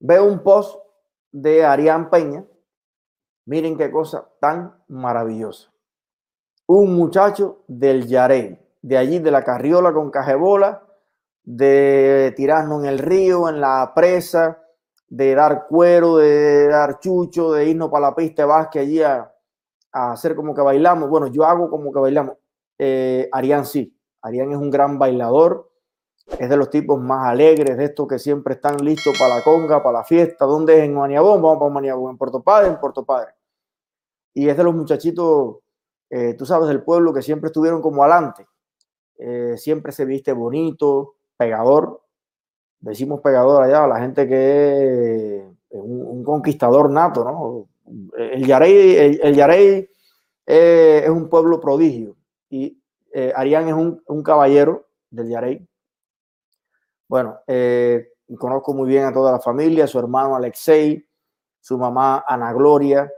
veo un post de Arián Peña. Miren qué cosa tan maravillosa. Un muchacho del Yarey, de allí de la Carriola con Cajebola, de tirarnos en el río, en la presa, de dar cuero, de dar chucho, de irnos para la pista de básquet allí a, hacer como que bailamos. Bueno, yo hago como que bailamos. Eh, Arián sí. Arián es un gran bailador. Es de los tipos más alegres, de estos que siempre están listos para la conga, para la fiesta. ¿Dónde es? En Maniabón. Vamos para Maniabón. En Puerto Padre, en Puerto Padre. Y es de los muchachitos, eh, tú sabes, del pueblo que siempre estuvieron como adelante. Eh, siempre se viste bonito, pegador. Decimos pegador allá la gente que es un, conquistador nato, ¿no? El Yarey, el, Yarey eh, es un pueblo prodigio y Arián es un, caballero del Yarey. Bueno, conozco muy bien a toda la familia, su hermano Alexei, su mamá Ana Gloria,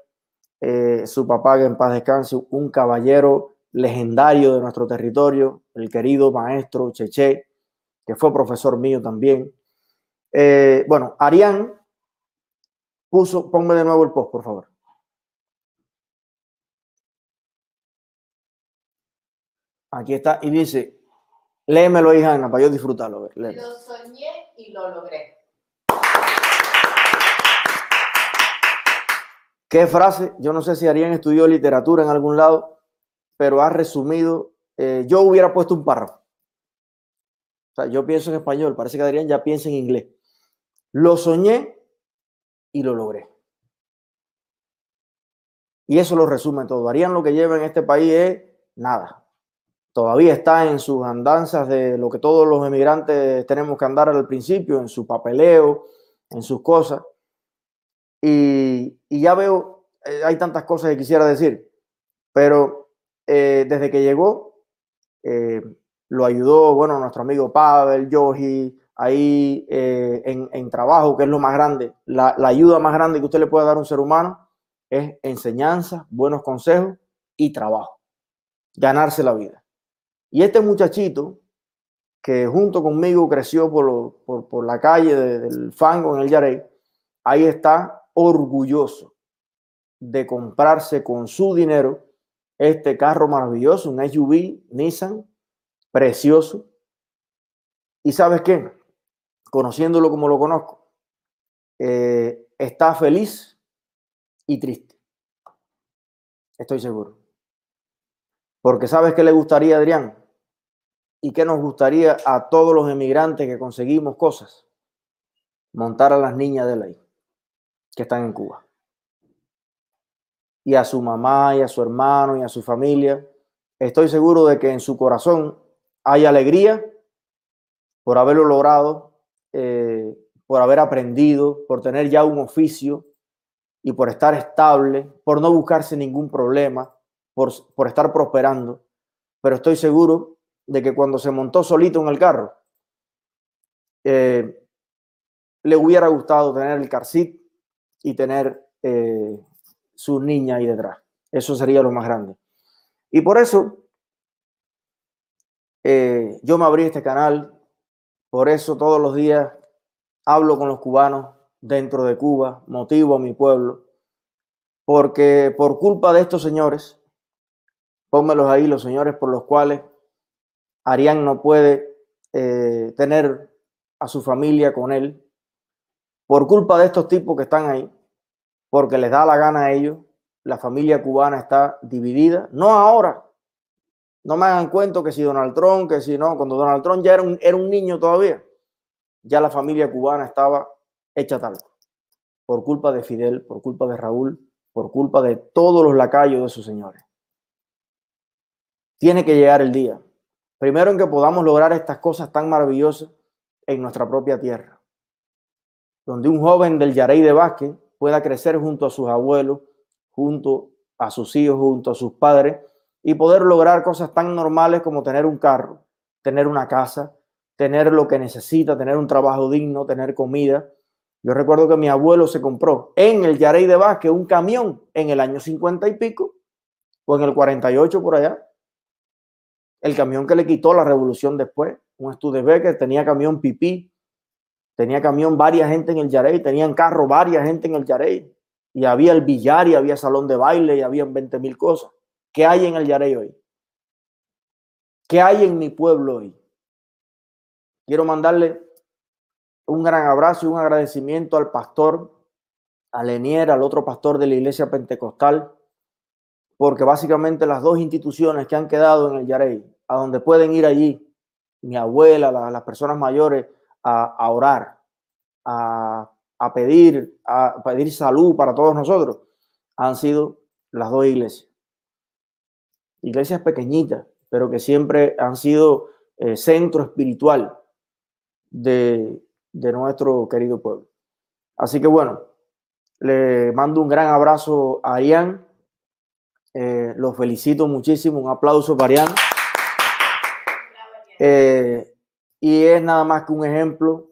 eh, su papá, que en paz descanse, un caballero legendario de nuestro territorio, el querido maestro Cheche, que fue profesor mío también. Eh, bueno, Arián puso, ponme de nuevo el post, por favor. Aquí está, y dice, léemelo, hija Ana, para yo disfrutarlo. Lo soñé y lo logré. ¿Qué frase? Yo no sé si Arián estudió literatura en algún lado, pero ha resumido. Eh, yo hubiera puesto un párrafo. O sea, yo pienso en español, parece que Adrián ya piensa en inglés. Lo soñé y lo logré. Y eso lo resume todo. Arián lo que lleva en este país es nada. Todavía está en sus andanzas de lo que todos los emigrantes tenemos que andar al principio, en su papeleo, en sus cosas. Y, ya veo, eh, hay tantas cosas que quisiera decir, pero eh, desde que llegó, eh, lo ayudó, bueno, nuestro amigo Pavel, Yogi, ahí en, trabajo, que es lo más grande, la, la ayuda más grande que usted le puede dar a un ser humano es enseñanza, buenos consejos y trabajo, ganarse la vida. Y este muchachito, que junto conmigo creció por, la calle del fango en el Yarey, ahí está orgulloso de comprarse con su dinero este carro maravilloso, un SUV Nissan, precioso. ¿Y sabes qué? Conociéndolo como lo conozco, eh, está feliz y triste. Estoy seguro. Porque sabes qué le gustaría Adrián y qué nos gustaría a todos los emigrantes que conseguimos cosas. Montar a las niñas de hija que están en Cuba. Y a su mamá y a su hermano y a su familia. Estoy seguro de que en su corazón hay alegría por haberlo logrado, eh, por haber aprendido, por tener ya un oficio y por estar estable, por no buscarse ningún problema, por, por estar prosperando. Pero estoy seguro de que cuando se montó solito en el carro, eh, le hubiera gustado tener el carcit y tener eh, su niña ahí detrás. Eso sería lo más grande. Y por eso eh, yo me abrí este canal, por eso todos los días hablo con los cubanos dentro de Cuba, motivo a mi pueblo, porque por culpa de estos señores, pónmelos ahí, los señores por los cuales Arián no puede eh, tener a su familia con él, por culpa de estos tipos que están ahí, porque les da la gana a ellos, la familia cubana está dividida, no ahora, no me hagan cuento que si Donald Trump, que si no, cuando Donald Trump ya era un, era un niño todavía, ya la familia cubana estaba hecha tal, por culpa de Fidel, por culpa de Raúl, por culpa de todos los lacayos de sus señores. Tiene que llegar el día, primero en que podamos lograr estas cosas tan maravillosas en nuestra propia tierra donde un joven del Yarey de Vázquez pueda crecer junto a sus abuelos, junto a sus hijos, junto a sus padres y poder lograr cosas tan normales como tener un carro, tener una casa, tener lo que necesita, tener un trabajo digno, tener comida. Yo recuerdo que mi abuelo se compró en el Yarey de Vázquez un camión en el año 50 y pico o en el 48 por allá. El camión que le quitó la revolución después, un Studebaker, tenía camión pipí, Tenía camión varias gente en el Yarey, tenían carro varias gente en el Yarey. Y había el billar y había salón de baile y habían 20 mil cosas. ¿Qué hay en el Yarey hoy? ¿Qué hay en mi pueblo hoy? Quiero mandarle un gran abrazo y un agradecimiento al pastor, a Lenier, al otro pastor de la iglesia pentecostal, porque básicamente las dos instituciones que han quedado en el Yarey, a donde pueden ir allí, mi abuela, las personas mayores, a, orar, a, a, pedir, a pedir salud para todos nosotros, han sido las dos iglesias. Iglesias pequeñitas, pero que siempre han sido eh, centro espiritual de, de nuestro querido pueblo. Así que bueno, le mando un gran abrazo a Ian. Eh, los felicito muchísimo. Un aplauso para. Eh, y es nada más que un ejemplo.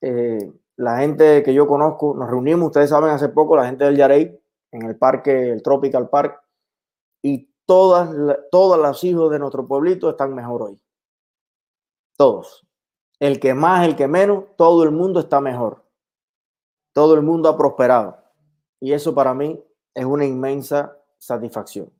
Eh, la gente que yo conozco, nos reunimos, ustedes saben, hace poco, la gente del Yarey, en el parque, el Tropical Park, y todas, todos los hijos de nuestro pueblito están mejor hoy. Todos el que más, el que menos, todo el mundo está mejor. Todo el mundo ha prosperado. Y eso para mí es una inmensa satisfacción.